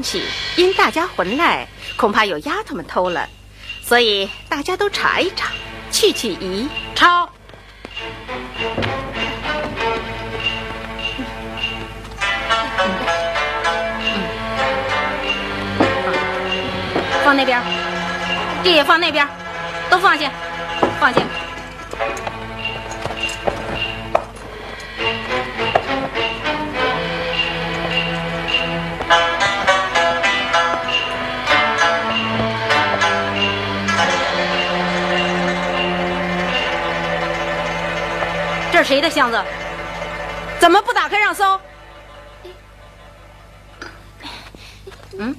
东西，因大家混来，恐怕有丫头们偷了，所以大家都查一查，去去疑。抄。放那边，这也放那边，都放下，放下。谁的箱子？怎么不打开让搜？嗯，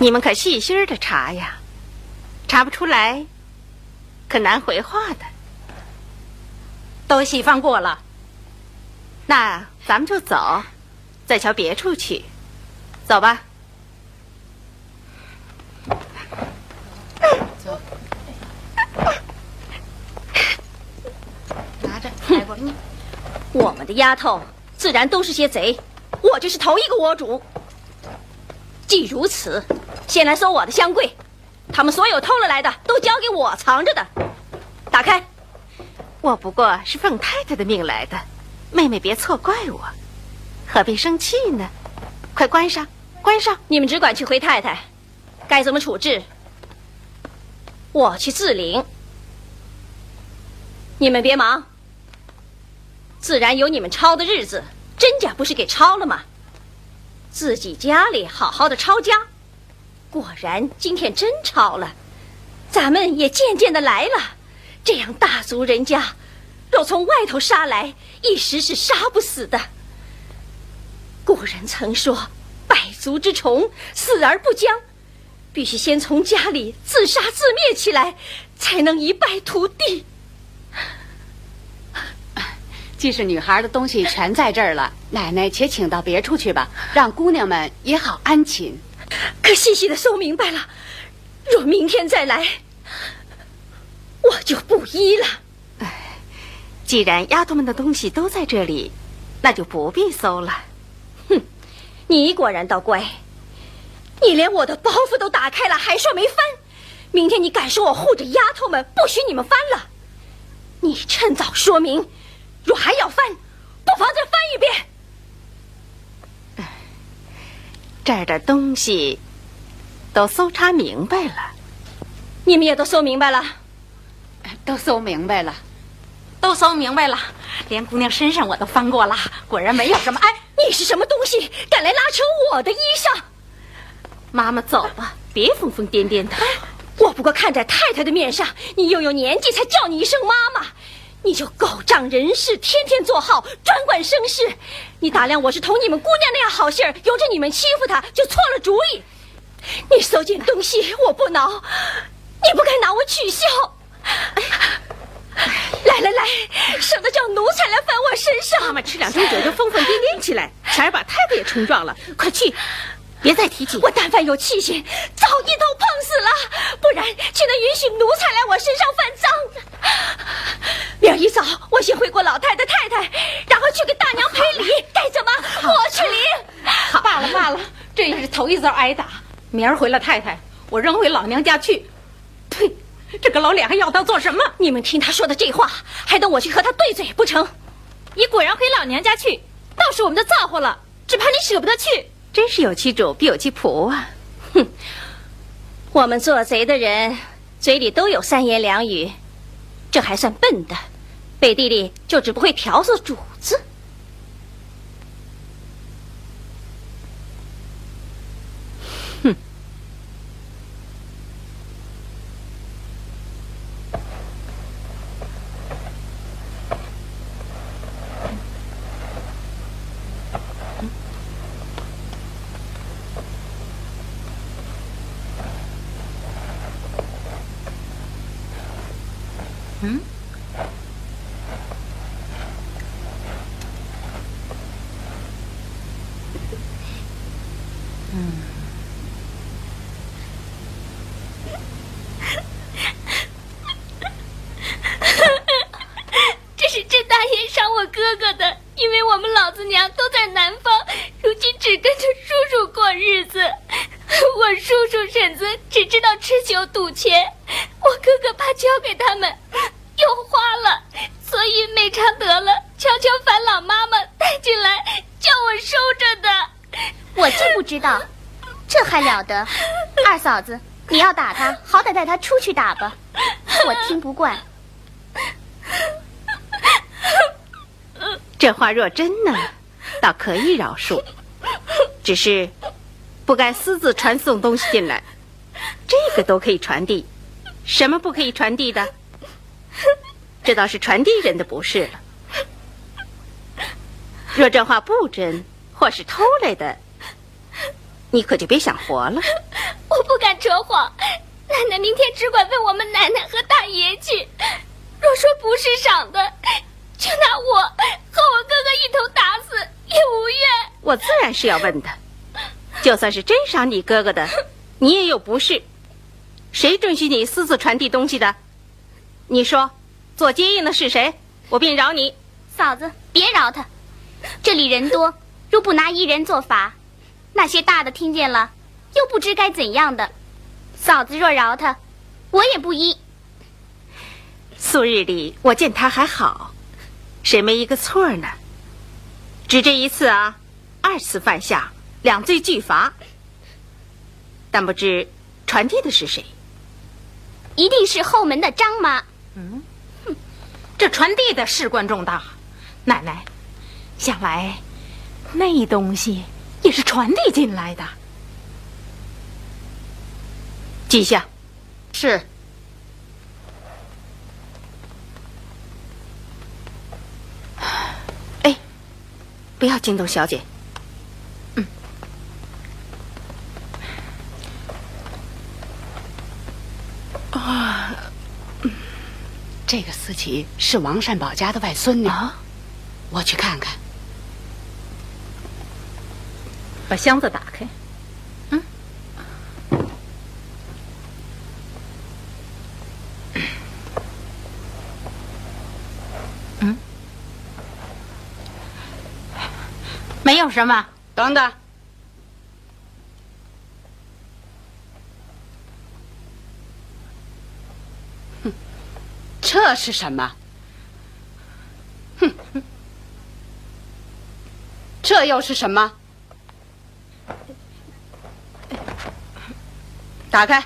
你们可细心的查呀，查不出来，可难回话的。都细翻过了。那咱们就走，再瞧别处去。走吧。拿着，来过你。我们的丫头自然都是些贼，我就是头一个窝主。既如此，先来搜我的箱柜，他们所有偷了来的都交给我藏着的。打开，我不过是奉太太的命来的，妹妹别错怪我，何必生气呢？快关上，关上！你们只管去回太太，该怎么处置，我去自领。你们别忙，自然有你们抄的日子，真假不是给抄了吗？自己家里好好的抄家，果然今天真抄了，咱们也渐渐的来了。这样大族人家，若从外头杀来，一时是杀不死的。古人曾说：“百足之虫，死而不僵。”必须先从家里自杀自灭起来，才能一败涂地。既是女孩的东西全在这儿了，奶奶且请到别处去吧，让姑娘们也好安寝。可细细的搜明白了，若明天再来，我就不依了。既然丫头们的东西都在这里，那就不必搜了。哼，你果然倒乖，你连我的包袱都打开了，还说没翻。明天你敢说我护着丫头们，不许你们翻了？你趁早说明。若还要翻，不妨再翻一遍。这儿的东西都搜查明白了，你们也都搜明白了，都搜明白了，都搜明白了，连姑娘身上我都翻过了，果然没有什么。哎，你是什么东西，敢来拉扯我的衣裳？妈妈，走吧，别疯疯癫癫的。我不过看在太太的面上，你又有年纪，才叫你一声妈妈。你就狗仗人势，天天做号，专管生事。你打量我是同你们姑娘那样好信儿，由着你们欺负她，就错了主意。你搜件东西，我不挠，你不该拿我取笑。哎呀，来来来，省得叫奴才来翻我身上。妈妈吃两盅酒就疯疯癫癫起来，差点把太太也冲撞了。快去，别再提起。我但凡有气性，早一头碰死了。不然，岂能允许奴才来我身上犯脏？明儿一早，我先回过老太太太太，然后去给大娘赔礼，该怎么我去领。罢了罢了，这也是头一遭挨打。明儿回了太太，我扔回老娘家去。呸！这个老脸还要他做什么？你们听他说的这话，还等我去和他对嘴不成？你果然回老娘家去，倒是我们的造化了。只怕你舍不得去。真是有其主必有其仆啊！哼，我们做贼的人嘴里都有三言两语，这还算笨的，背地里就只不会调唆主子。这是郑大爷赏我哥哥的，因为我们老子娘都在南方，如今只跟着叔叔过日子。我叔叔婶子只知道吃酒赌钱，我哥哥怕交给他们又花了，所以美常得了，悄悄烦老妈妈带进来，叫我收着的。我就不知道，这还了！二嫂子，你要打他，好歹带他出去打吧。我听不惯。这话若真呢，倒可以饶恕，只是不该私自传送东西进来。这个都可以传递，什么不可以传递的？这倒是传递人的不是了。若这话不真，或是偷来的，你可就别想活了。我不敢扯谎，奶奶明天只管问我们奶奶和大爷去。若说不是赏的，就拿我和我哥哥一同打死也无怨。我自然是要问的。就算是真赏你哥哥的，你也有不是。谁准许你私自传递东西的？你说，做接应的是谁？我便饶你。嫂子，别饶他。这里人多，若不拿一人做法，那些大的听见了，又不知该怎样的。嫂子若饶他，我也不依。素日里我见他还好，谁没一个错呢？只这一次啊，二次犯下，两罪俱罚。但不知传递的是谁？一定是后门的张妈。嗯，哼，这传递的事关重大，奶奶，想来那东西也是传递进来的。记下。是。哎，不要惊动小姐。嗯。啊，这个思琪是王善宝家的外孙女。啊，我去看看。把箱子打开。嗯。嗯。没有什么。等等。哼，这是什么？哼，这又是什么？打开。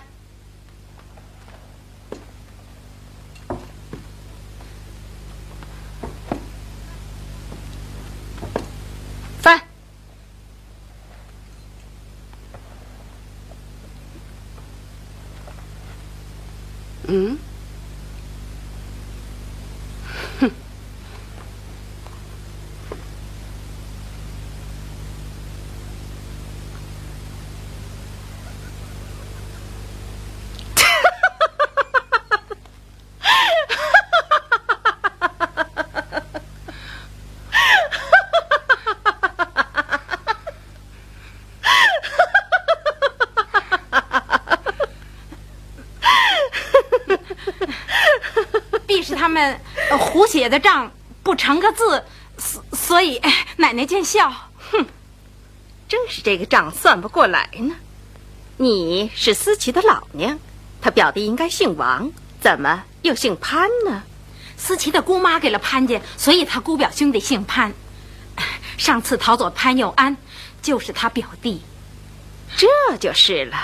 写的账不成个字，所所以哎奶奶见笑。哼，正是这个账算不过来呢。你是思琪的老娘，他表弟应该姓王，怎么又姓潘呢？思琪的姑妈给了潘家，所以他姑表兄弟姓潘。上次逃走潘佑安，就是他表弟。这就是了。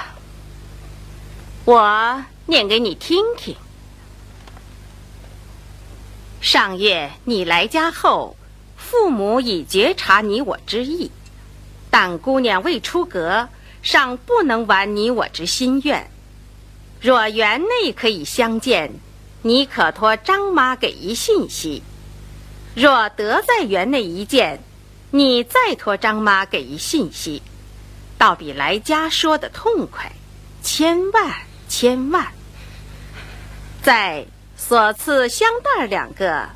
我念给你听听。上月你来家后，父母已觉察你我之意，但姑娘未出阁，尚不能完你我之心愿。若园内可以相见，你可托张妈给一信息；若得在园内一见，你再托张妈给一信息，倒比来家说的痛快，千万千万。在。所赐香袋两个，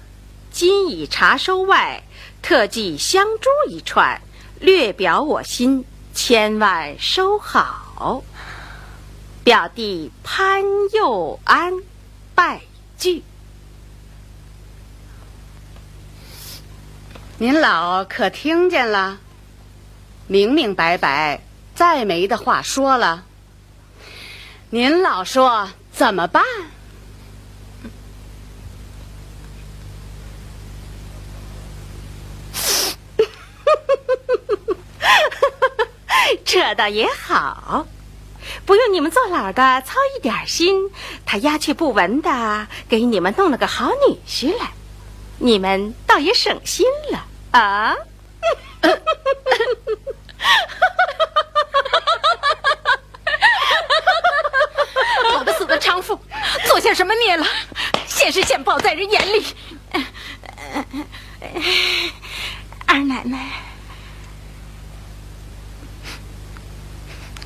今已查收外，特寄香珠一串，略表我心，千万收好。表弟潘佑安，拜具。您老可听见了？明明白白，再没的话说了。您老说怎么办？这倒也好，不用你们做老的操一点心，他鸦雀不闻的给你们弄了个好女婿来，你们倒也省心了啊！我的死的娼妇，做下什么孽了？现实现报在人眼里。二奶奶。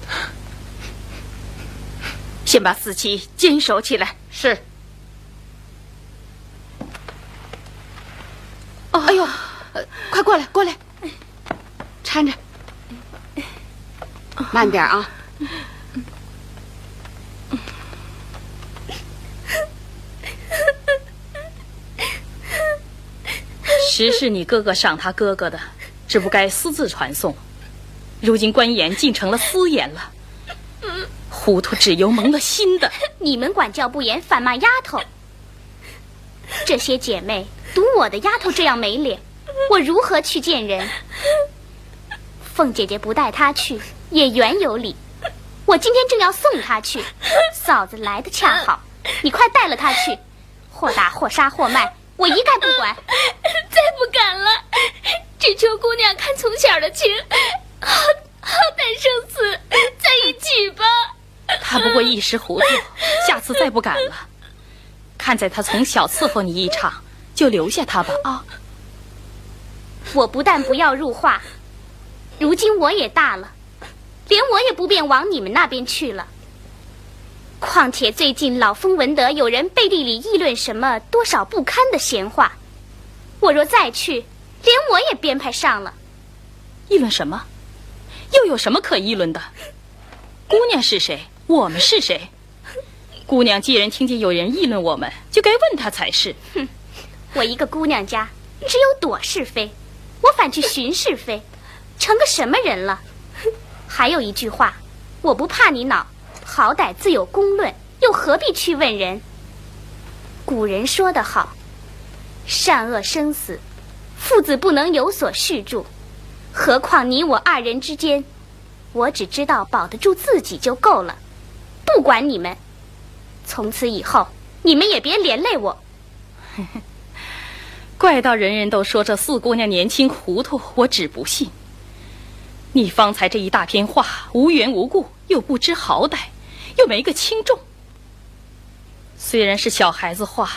先把四七坚守起来。是。哦，哎呦，快过来，过来，搀着，慢点啊。实是你哥哥赏他哥哥的，只不该私自传送。如今官言竟成了私言了。糊涂只由蒙了心的，你们管教不严，反骂丫头。这些姐妹赌我的丫头这样没脸，我如何去见人？凤姐姐不带她去，也原有理。我今天正要送她去，嫂子来的恰好，你快带了她去，或打或杀或卖，我一概不管。再不敢了，只求姑娘看从小的情，好好歹生死在一起吧。他不过一时糊涂，下次再不敢了。看在他从小伺候你一场，就留下他吧啊！我不但不要入画，如今我也大了，连我也不便往你们那边去了。况且最近老风闻得有人背地里议论什么多少不堪的闲话，我若再去，连我也编排上了。议论什么？又有什么可议论的？姑娘是谁？我们是谁？姑娘既然听见有人议论我们，就该问他才是。哼，我一个姑娘家，只有躲是非，我反去寻是非，成个什么人了？还有一句话，我不怕你恼，好歹自有公论，又何必去问人？古人说得好，善恶生死，父子不能有所续住，何况你我二人之间，我只知道保得住自己就够了。不管你们，从此以后你们也别连累我。怪到人人都说这四姑娘年轻糊涂，我只不信。你方才这一大篇话，无缘无故，又不知好歹，又没个轻重。虽然是小孩子话，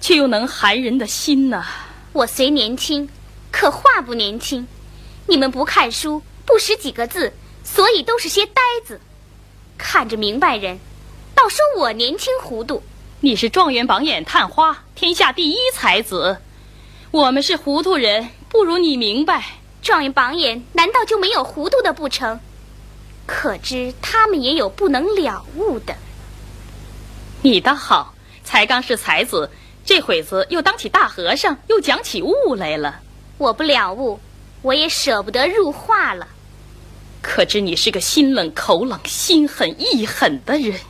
却又能寒人的心呐。我虽年轻，可话不年轻。你们不看书，不识几个字，所以都是些呆子。看着明白人，倒说我年轻糊涂。你是状元榜眼探花，天下第一才子。我们是糊涂人，不如你明白。状元榜眼难道就没有糊涂的不成？可知他们也有不能了悟的。你倒好，才刚是才子，这会子又当起大和尚，又讲起悟来了。我不了悟，我也舍不得入画了。可知你是个心冷口冷、心狠意狠的人。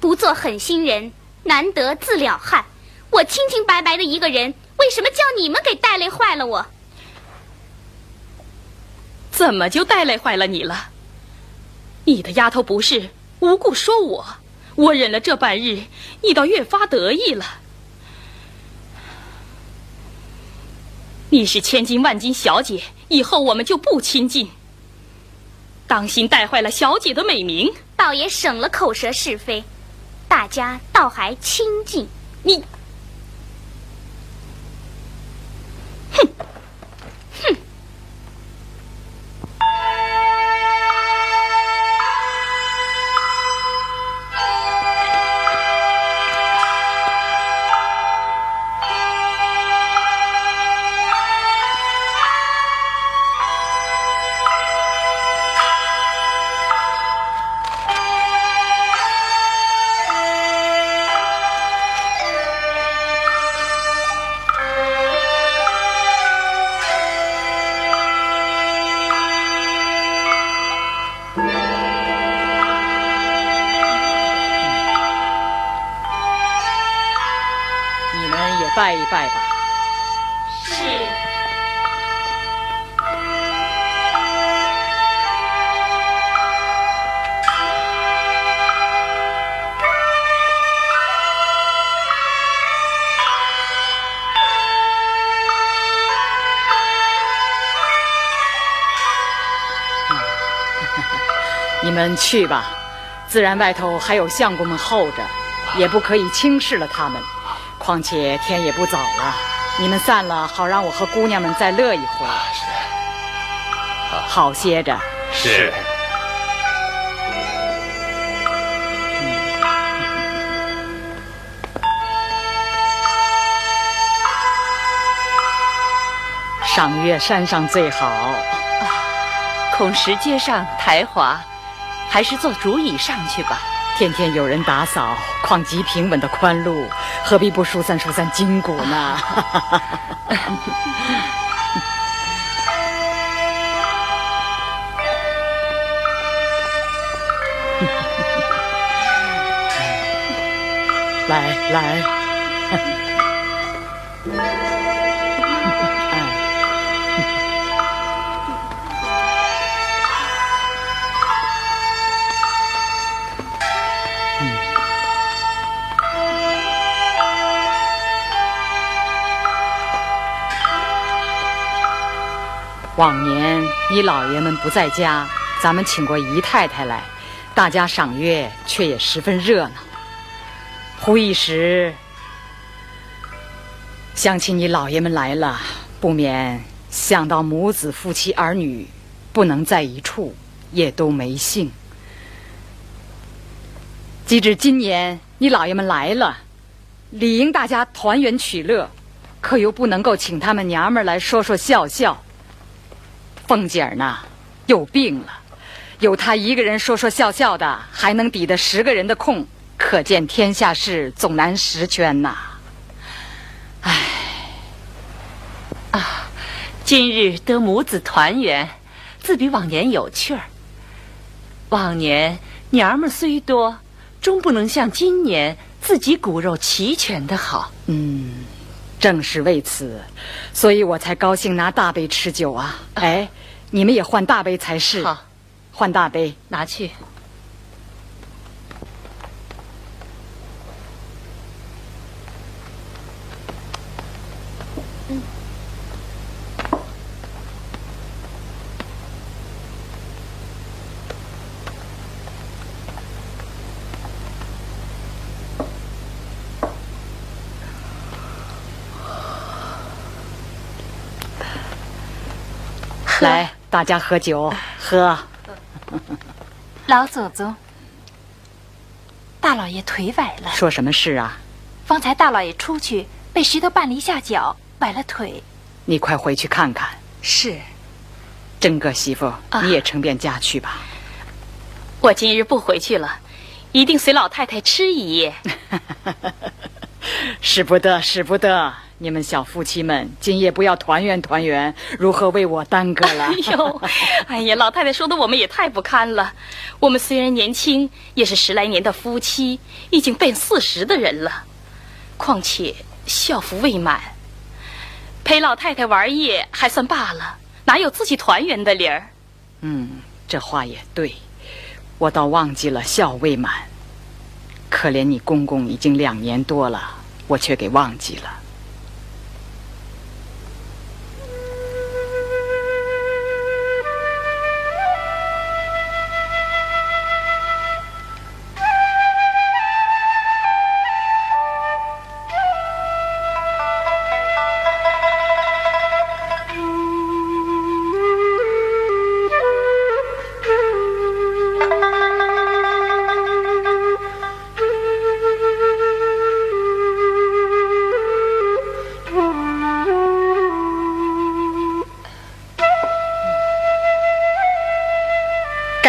不做狠心人，难得自了汉。我清清白白的一个人，为什么叫你们给带累坏了我？怎么就带累坏了你了？你的丫头不是无故说我，我忍了这半日，你倒越发得意了。你是千金万金小姐，以后我们就不亲近。当心带坏了小姐的美名，倒也省了口舌是非，大家倒还亲近。你。们去吧，自然外头还有相公们候着，也不可以轻视了他们。况且天也不早了，你们散了，好让我和姑娘们再乐一回。是，好歇着。是。赏月山上最好。孔石街上台滑，还是坐竹椅上去吧。天天有人打扫，况极平稳的宽路，何必不疏散疏散筋骨呢？来 来。往年你老爷们不在家，咱们请过姨太太来，大家赏月却也十分热闹。忽一时想起你老爷们来了，不免想到母子夫妻儿女不能在一处，也都没兴。即至今年你老爷们来了，理应大家团圆取乐，可又不能够请他们娘们来说说笑笑。凤姐儿呢，又病了，有她一个人说说笑笑的，还能抵得十个人的空，可见天下事总难十全呐。唉，啊，今日得母子团圆，自比往年有趣儿。往年娘们虽多，终不能像今年自己骨肉齐全的好。嗯，正是为此，所以我才高兴拿大杯吃酒啊。哎。你们也换大杯才是。好，换大杯，拿去。来。大家喝酒，喝。老祖宗，大老爷腿崴了。说什么事啊？方才大老爷出去，被石头绊了一下脚，崴了腿。你快回去看看。是。真个媳妇，你也成便家去吧。我今日不回去了，一定随老太太吃一夜。使不得，使不得！你们小夫妻们，今夜不要团圆团圆，如何为我耽搁了？哎呦，哎呀，老太太说的我们也太不堪了。我们虽然年轻，也是十来年的夫妻，已经奔四十的人了。况且孝服未满，陪老太太玩夜还算罢了，哪有自己团圆的理儿？嗯，这话也对，我倒忘记了孝未满。可怜你公公已经两年多了，我却给忘记了。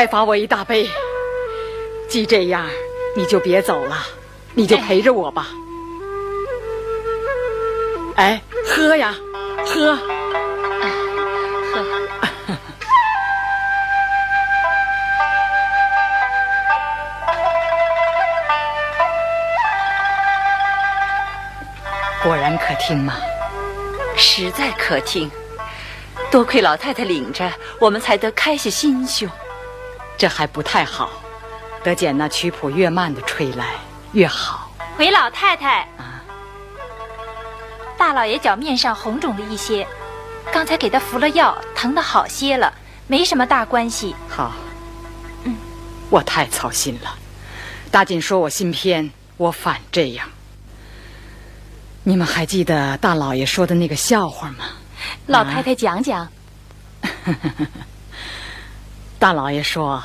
该罚我一大杯。既这样，你就别走了，你就陪着我吧。哎，喝呀，喝。果然可听吗？实在可听。多亏老太太领着，我们才得开些心胸。这还不太好，得捡那曲谱越慢的吹来越好。回老太太啊，大老爷脚面上红肿了一些，刚才给他服了药，疼的好些了，没什么大关系。好，嗯，我太操心了。大锦说我心偏，我反这样。你们还记得大老爷说的那个笑话吗？老太太讲讲。大老爷说，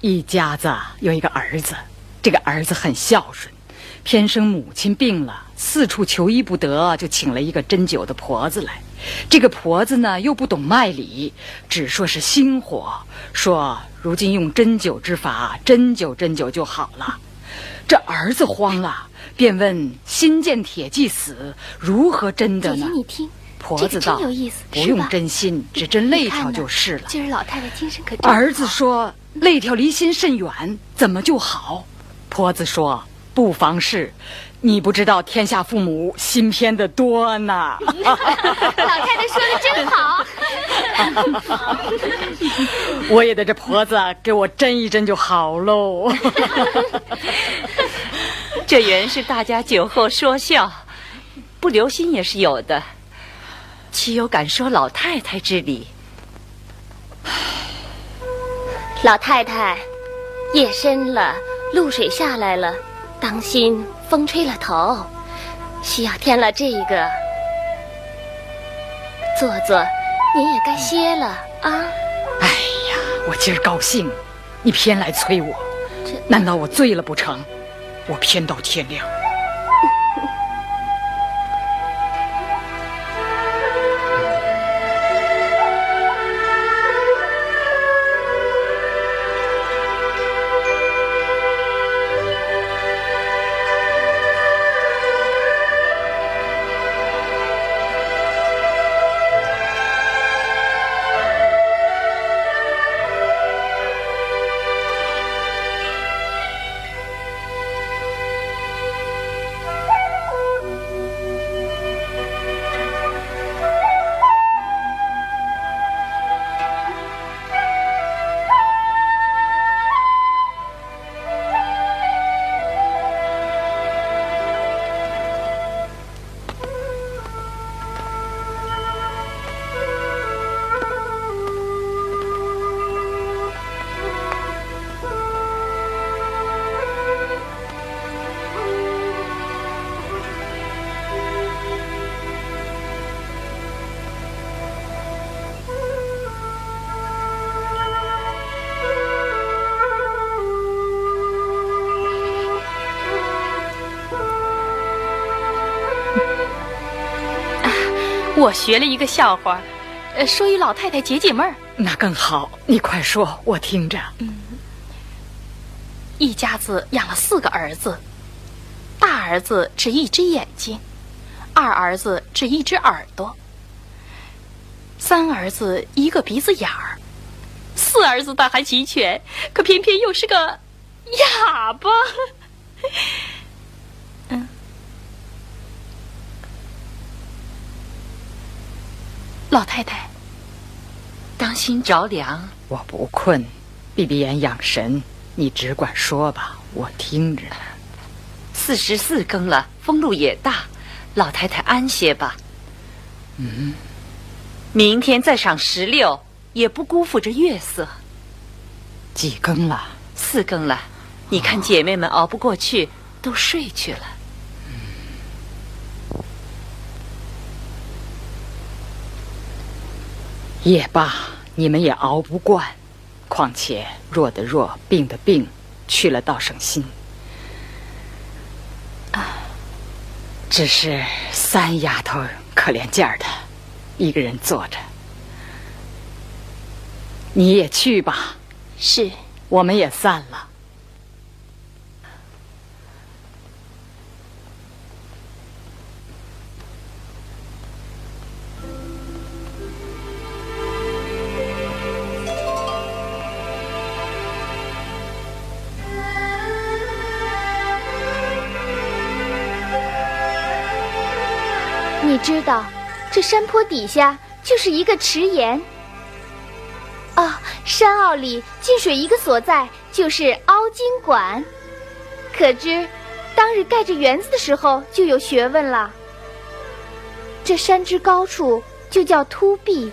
一家子有一个儿子，这个儿子很孝顺，偏生母亲病了，四处求医不得，就请了一个针灸的婆子来。这个婆子呢，又不懂脉理，只说是心火，说如今用针灸之法，针灸针灸就好了。这儿子慌了，便问：心见铁骑死，如何针的呢？姐姐，你听。婆子道：“不用真心，只针肋条就是了。”今儿老太太精神可儿子说：“肋条离心甚远，怎么就好？”婆子说：“不妨事，你不知道天下父母心偏的多呢。”老太太说的真好。我也得这婆子给我针一针就好喽。这原是大家酒后说笑，不留心也是有的。岂有敢说老太太之理？老太太，夜深了，露水下来了，当心风吹了头，需要添了这个。坐坐，您也该歇了啊。哎呀，我今儿高兴，你偏来催我，难道我醉了不成？我偏到天亮。学了一个笑话，呃，说与老太太解解闷儿。那更好，你快说，我听着。嗯，一家子养了四个儿子，大儿子只一只眼睛，二儿子只一只耳朵，三儿子一个鼻子眼儿，四儿子倒还齐全，可偏偏又是个哑巴。老太太，当心着凉。我不困，闭闭眼养神。你只管说吧，我听着呢。四十四更了，风路也大，老太太安歇吧。嗯，明天再赏石榴，也不辜负这月色。几更了？四更了。你看姐妹们熬不过去，都睡去了。也罢，你们也熬不惯。况且弱的弱，病的病，去了倒省心。啊，只是三丫头可怜劲儿的，一个人坐着。你也去吧。是。我们也散了。你知道，这山坡底下就是一个池岩。哦，山坳里进水一个所在就是凹晶馆。可知，当日盖这园子的时候就有学问了。这山之高处就叫凸壁，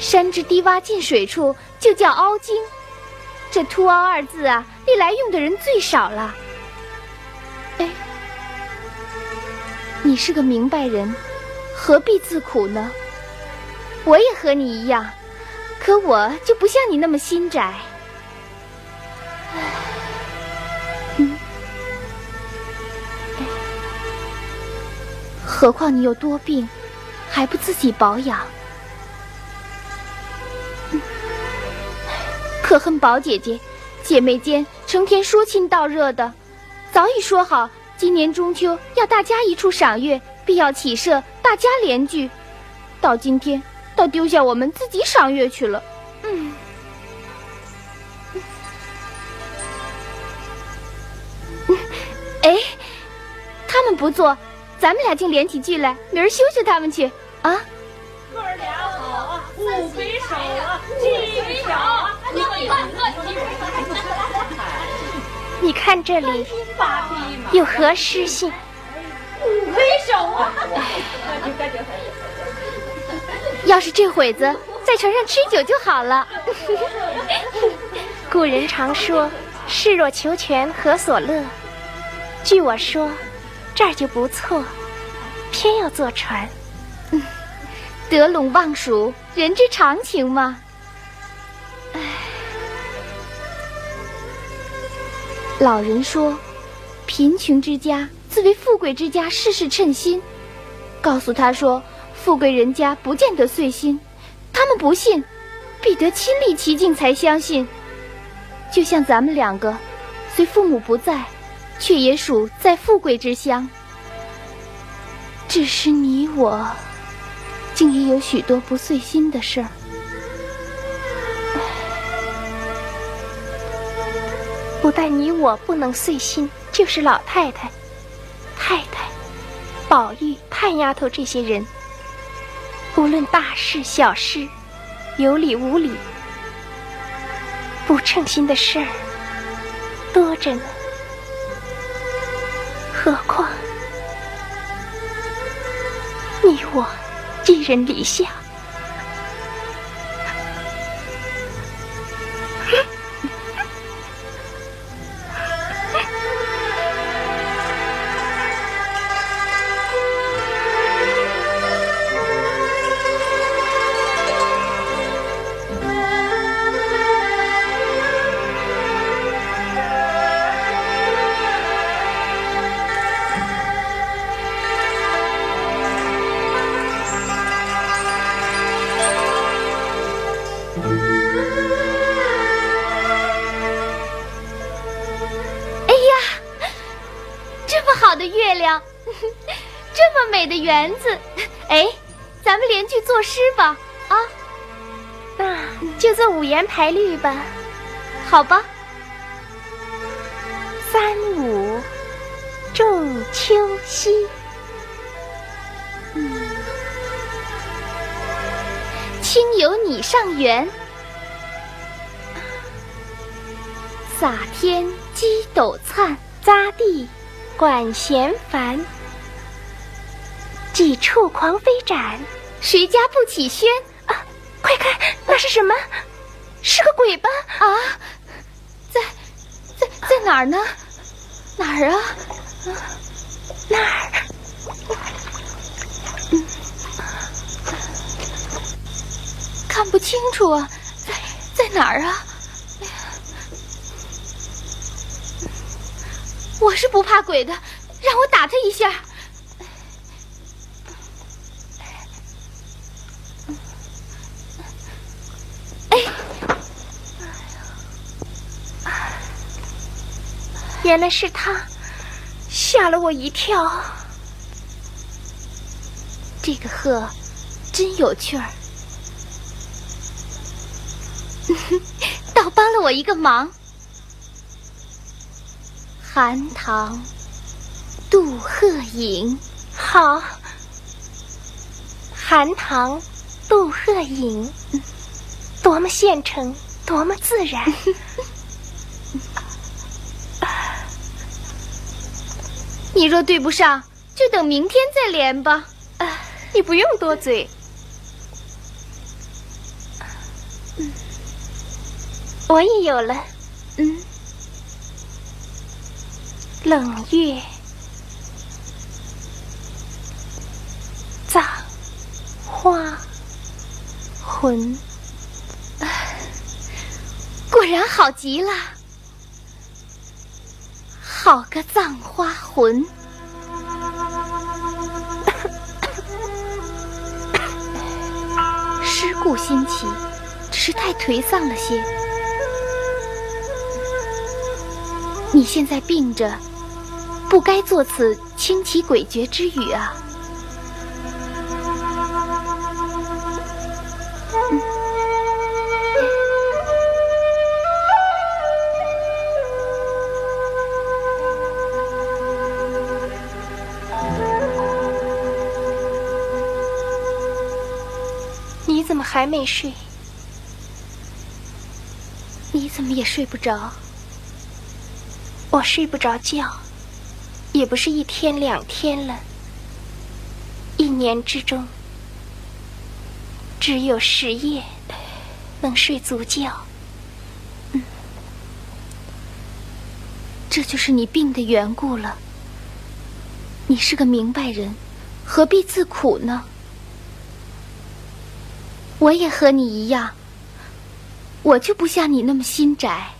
山之低洼进水处就叫凹晶。这凸凹二字啊，历来用的人最少了。哎，你是个明白人。何必自苦呢？我也和你一样，可我就不像你那么心窄。嗯，何况你有多病，还不自己保养？可恨宝姐姐，姐妹间成天说亲道热的，早已说好，今年中秋要大家一处赏月。必要起社，大家联聚。到今天，倒丢下我们自己赏月去了。嗯，哎，他们不做，咱们俩竟联起聚来，明儿休休他们去啊！哥儿俩好啊，五魁首啊，七魁首啊，你看，这里有何诗信？五魁首啊！要是这会子在船上吃酒就好了。古人常说“士若求全，何所乐”。据我说，这儿就不错，偏要坐船。得陇望蜀，人之常情嘛。老人说，贫穷之家。自为富贵之家，事事称心。告诉他说，富贵人家不见得遂心。他们不信，必得亲历其境才相信。就像咱们两个，虽父母不在，却也属在富贵之乡。只是你我，竟也有许多不遂心的事儿。不但你我不能遂心，就是老太太。太太、宝玉、探丫头这些人，无论大事小事，有理无理，不称心的事儿多着呢。何况你我寄人篱下。园子，哎，咱们连句作诗吧，啊，那就做五言排律吧，好吧。三五仲秋夕，嗯，亲友你上园，洒天鸡斗灿，扎地管弦烦。几处狂飞斩，谁家不起轩？啊，快看，那是什么？是个鬼吧？啊，在在在哪儿呢？哪儿啊？哪儿？嗯，看不清楚啊，在在哪儿啊？我是不怕鬼的，让我打他一下。原来是他，吓了我一跳。这个鹤真有趣儿，倒帮了我一个忙。寒塘渡鹤影，好。寒塘渡鹤影，多么现成，多么自然。你若对不上，就等明天再连吧。啊，你不用多嘴。嗯，我也有了。嗯，冷月葬花魂，果然好极了。好个葬花魂！尸故新奇，只是太颓丧了些。你现在病着，不该作此轻奇诡谲之语啊！你怎么还没睡，你怎么也睡不着？我睡不着觉，也不是一天两天了。一年之中，只有十夜能睡足觉。嗯，这就是你病的缘故了。你是个明白人，何必自苦呢？我也和你一样，我就不像你那么心窄。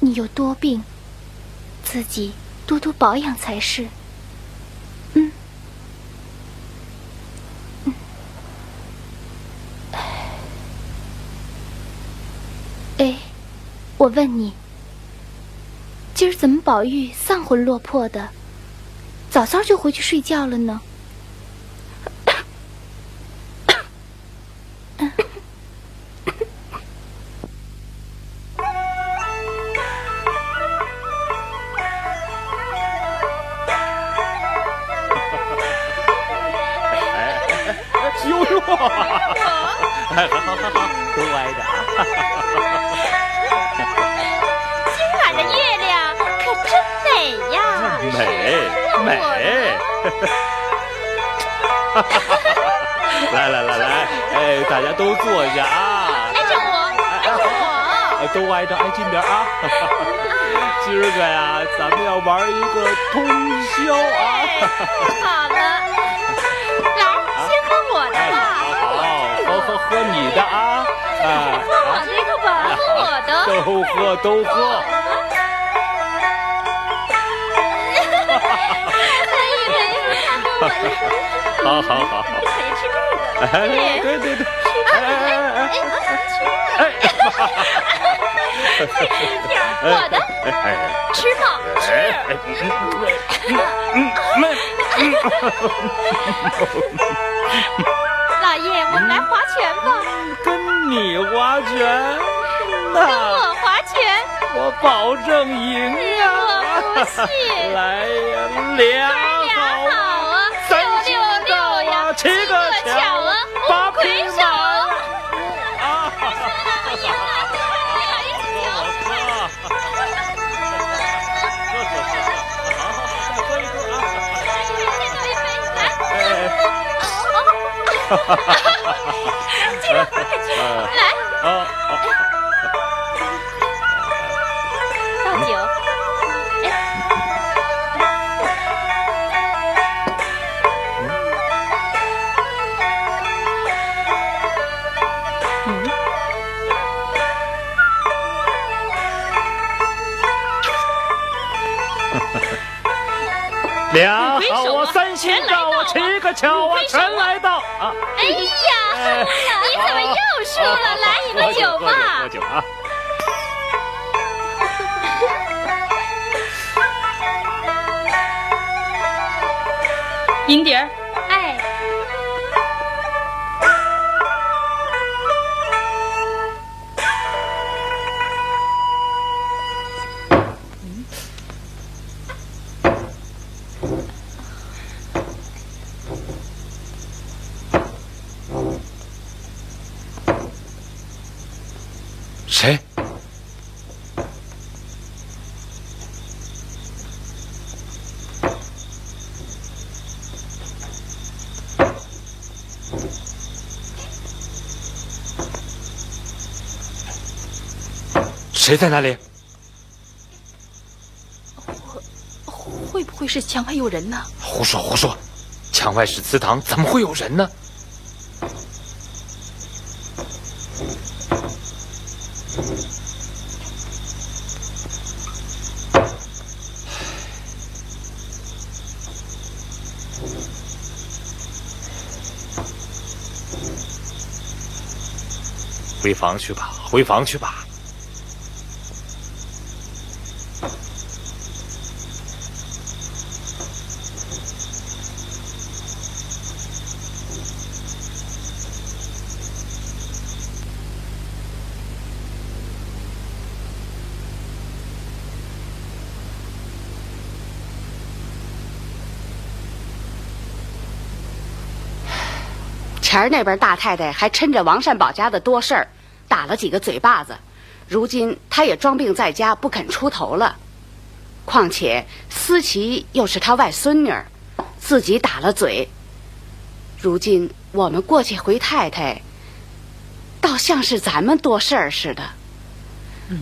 你有多病，自己多多保养才是。嗯，嗯。哎，我问你，今儿怎么宝玉丧魂落魄的，早早就回去睡觉了呢？都挨着挨近点啊！今儿个呀，咱们要玩一个通宵啊！好了，来，先喝我的吧。好，喝喝喝你的啊！哎，喝我这个吧，喝我的。都喝都喝。可以可以，喝我的。好好好好。还吃这个。哎，对对对，哎哎哎哎哎，我的，吃吧，吃。老爷，我们来划拳吧。跟你划拳？跟我划拳？我保证赢呀！我不信。来呀，俩哈哈哈哈哈！来，来！来，倒酒。俩好啊，三星高啊，七个巧啊，全来到啊！哎呀，你怎么又输了？来一个酒吧。喝酒啊！银蝶儿，谁在那里？会不会是墙外有人呢？胡说胡说！墙外是祠堂，怎么会有人呢？回房去吧，回房去吧。前儿那边大太太还趁着王善保家的多事儿，打了几个嘴巴子，如今她也装病在家，不肯出头了。况且思琪又是她外孙女儿，自己打了嘴。如今我们过去回太太，倒像是咱们多事儿似的。嗯，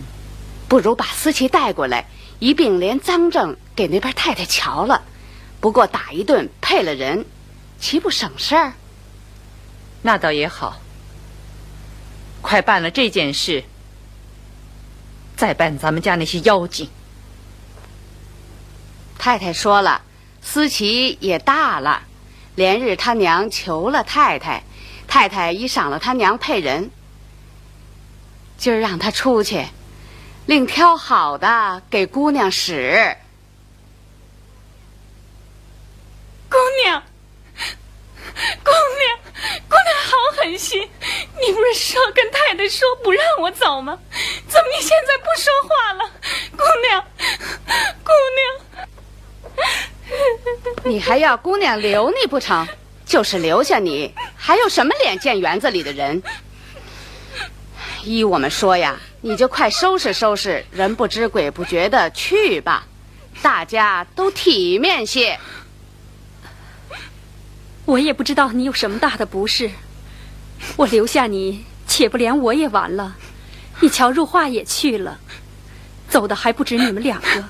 不如把思琪带过来，一并连赃证给那边太太瞧了。不过打一顿配了人，岂不省事儿？那倒也好，快办了这件事，再办咱们家那些妖精。太太说了，思琪也大了，连日他娘求了太太，太太已赏了他娘配人。今儿让他出去，另挑好的给姑娘使。姑娘，姑娘，姑娘好狠心！你不是说跟太太说不让我走吗？怎么你现在不说话了？姑娘，姑娘。你还要姑娘留你不成？就是留下你，还有什么脸见园子里的人？依我们说呀，你就快收拾收拾，人不知鬼不觉的去吧，大家都体面些。我也不知道你有什么大的不是，我留下你，且不连我也完了。你瞧，入画也去了，走的还不止你们两个。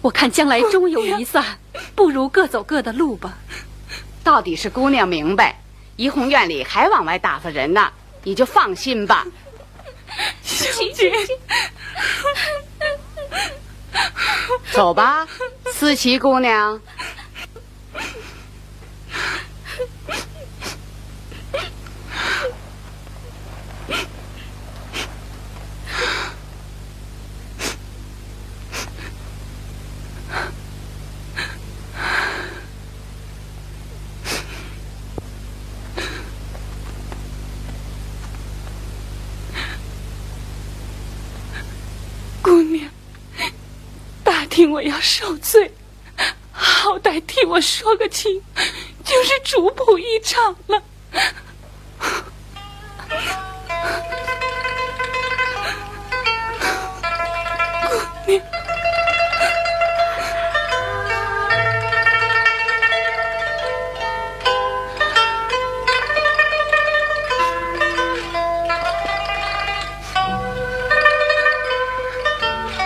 我看将来终有一散，不如各走各的路吧。到底是姑娘明白，怡红院里还往外打发人呢，你就放心吧。小姐，走吧，思琪姑娘。姑娘打听我要受罪好歹替我说个情就是主仆一场了。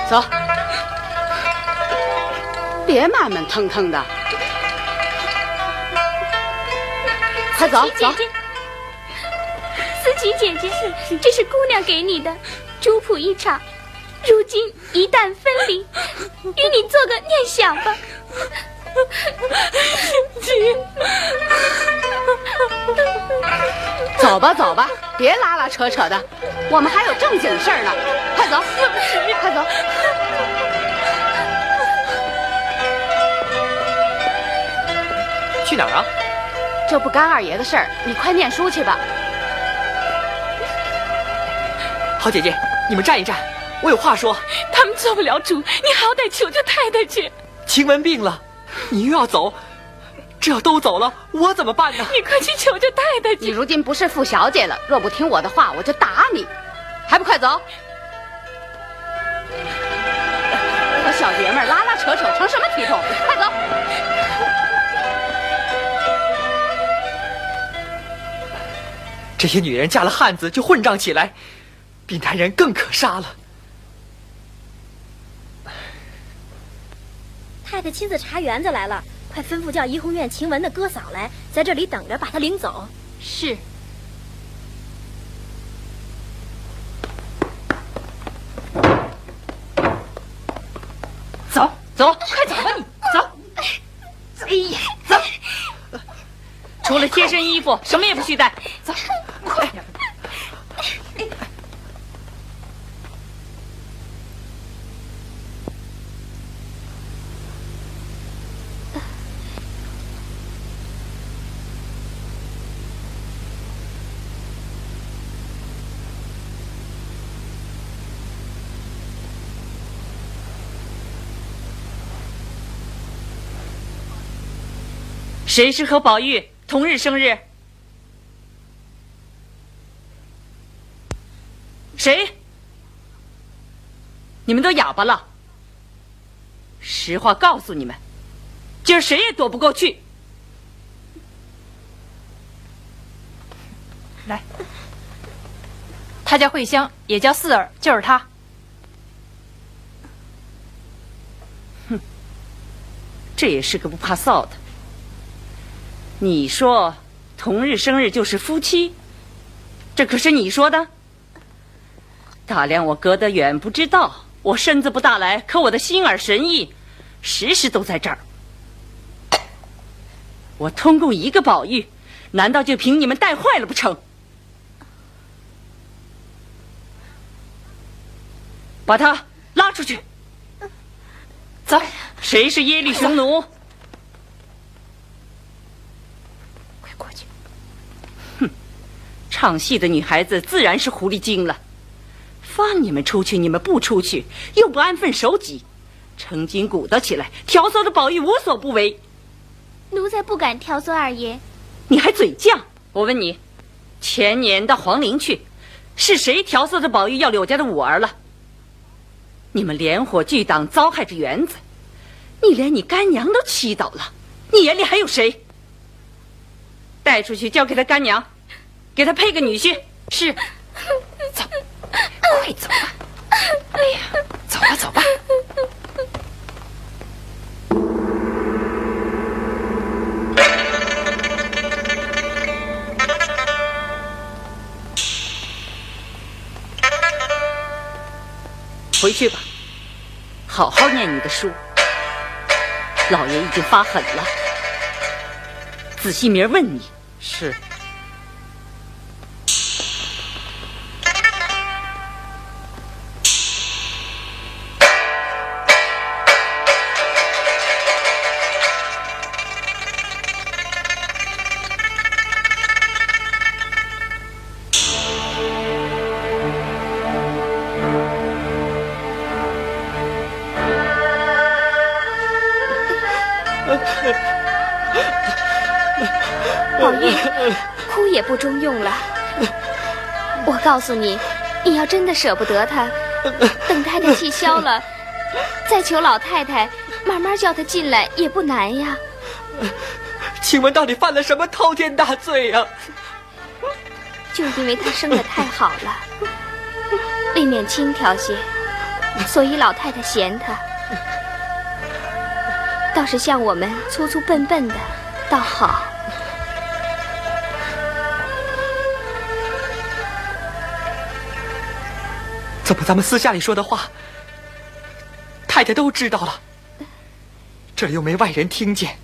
走，别慢慢腾腾的，快走走。思琪姐姐，这是姑娘给你的，主仆一场。如今一旦分离，与你做个念想吧。走吧走吧，别拉拉扯扯的，我们还有正经事儿呢。快走，快走。去哪儿啊？这不干二爷的事儿，你快念书去吧。好姐姐，你们站一站，我有话说。他们做不了主，你好歹求求太太去。晴雯病了，你又要走，这要都走了，我怎么办呢？你快去求求太太去。你如今不是傅小姐了，若不听我的话，我就打你，还不快走！和小爷们拉拉扯扯成什么体统？快走！这些女人嫁了汉子就混账起来，比男人更可杀了。太太亲自查园子来了，快吩咐叫怡红院晴雯的哥嫂来，在这里等着，把她领走。是。走走，快走吧你，走。哎呀，走。除了贴身衣服，什么也不许带。走，谁是和宝玉同日生日？谁？你们都哑巴了？实话告诉你们，今儿谁也躲不过去。来，他叫慧香，也叫四儿，就是他。哼，这也是个不怕臊的。你说同日生日就是夫妻，这可是你说的。大量我隔得远不知道，我身子不大来，可我的心耳神意，时时都在这儿。我通共一个宝玉，难道就凭你们带坏了不成？把他拉出去。走，谁是耶律雄奴？唱戏的女孩子自然是狐狸精了，放你们出去，你们不出去，又不安分守己，成筋鼓捣起来，挑唆的宝玉无所不为。奴才不敢挑唆二爷。你还嘴犟？我问你，前年到皇陵去，是谁挑唆着宝玉要柳家的五儿了？你们连伙聚党，糟害着园子，你连你干娘都欺倒了，你眼里还有谁？带出去交给他干娘。给他配个女婿，是。走，快走吧。哎呀，走吧，走吧。回去吧，好好念你的书。老爷已经发狠了，仔细明儿问你。是。诉你，你要真的舍不得他，等太太气消了，再求老太太慢慢叫他进来也不难呀。请问到底犯了什么滔天大罪呀？就因为他生的太好了，未免轻佻些，所以老太太嫌他。倒是像我们粗粗笨笨的，倒好。怎么咱们私下里说的话，太太都知道了？这里又没外人听见，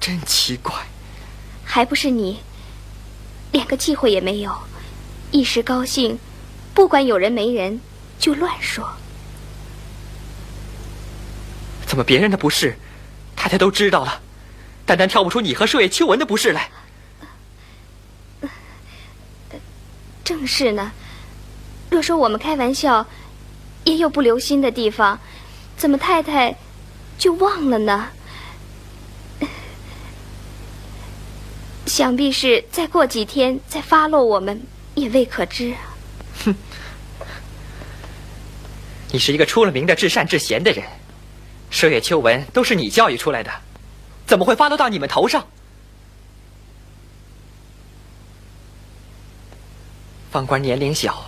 真奇怪。还不是你，连个忌讳也没有，一时高兴，不管有人没人，就乱说。怎么别人的不是，太太都知道了，单单挑不出你和射月秋纹的不是来？正是呢。若说我们开玩笑，也有不留心的地方，怎么太太就忘了呢？想必是再过几天再发落我们，也未可知。哼，你是一个出了名的至善至贤的人，麝月秋纹都是你教育出来的，怎么会发落到你们头上？方官年龄小。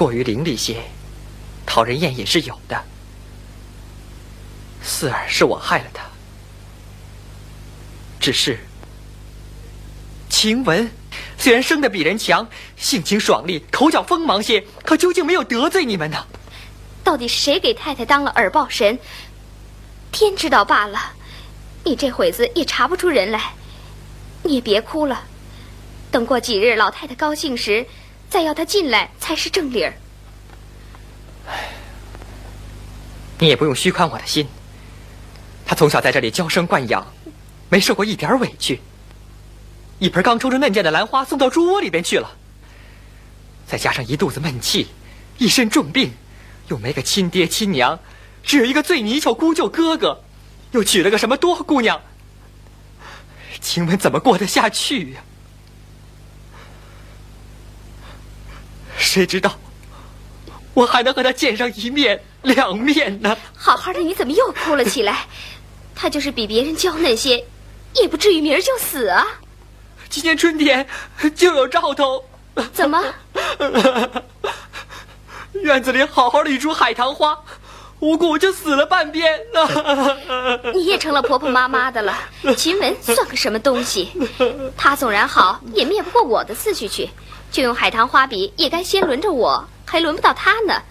过于伶俐些，讨人厌也是有的。四儿是我害了他，只是晴雯虽然生的比人强，性情爽利，口角锋芒些，可究竟没有得罪你们呢？到底谁给太太当了耳报神？天知道罢了。你这会子也查不出人来，你也别哭了。等过几日，老太太高兴时。再要他进来才是正理儿。你也不用虚宽我的心。他从小在这里娇生惯养，没受过一点委屈。一盆刚抽出嫩茧的兰花送到猪窝里边去了，再加上一肚子闷气，一身重病，又没个亲爹亲娘，只有一个最泥鳅姑舅哥哥，又娶了个什么多姑娘，晴雯怎么过得下去呀？谁知道，我还能和他见上一面两面呢？好好的，你怎么又哭了起来？他就是比别人娇嫩些，也不至于明儿就死啊。今年春天就有兆头。怎么？院子里好好的一株海棠花，无故就死了半边。你也成了婆婆妈妈的了。秦雯算个什么东西？她纵然好，也灭不过我的次序去。就用海棠花笔，也该先轮着我，还轮不到他呢。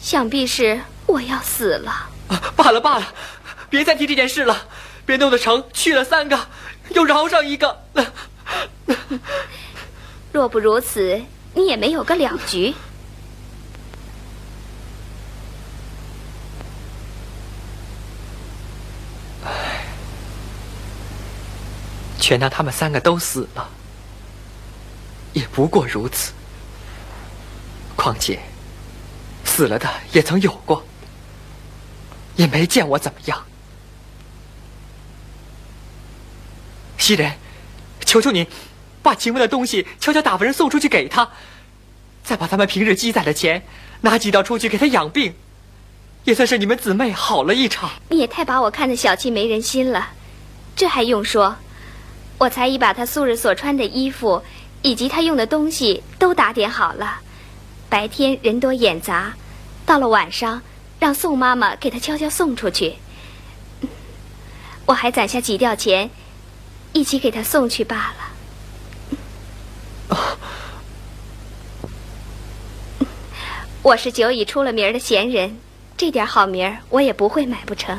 想必是我要死了。罢了罢了，别再提这件事了，别弄得成去了三个，又饶上一个。若不如此，你也没有个了局。全当他们三个都死了。也不过如此。况且，死了的也曾有过，也没见我怎么样。袭人，求求你，把秦雯的东西悄悄打发人送出去给他，再把咱们平日积攒的钱拿几道出去给他养病，也算是你们姊妹好了一场。你也太把我看得小气没人心了，这还用说？我才已把他素日所穿的衣服。以及他用的东西都打点好了，白天人多眼杂，到了晚上，让宋妈妈给他悄悄送出去。我还攒下几吊钱，一起给他送去罢了。我是久已出了名的闲人，这点好名我也不会买不成。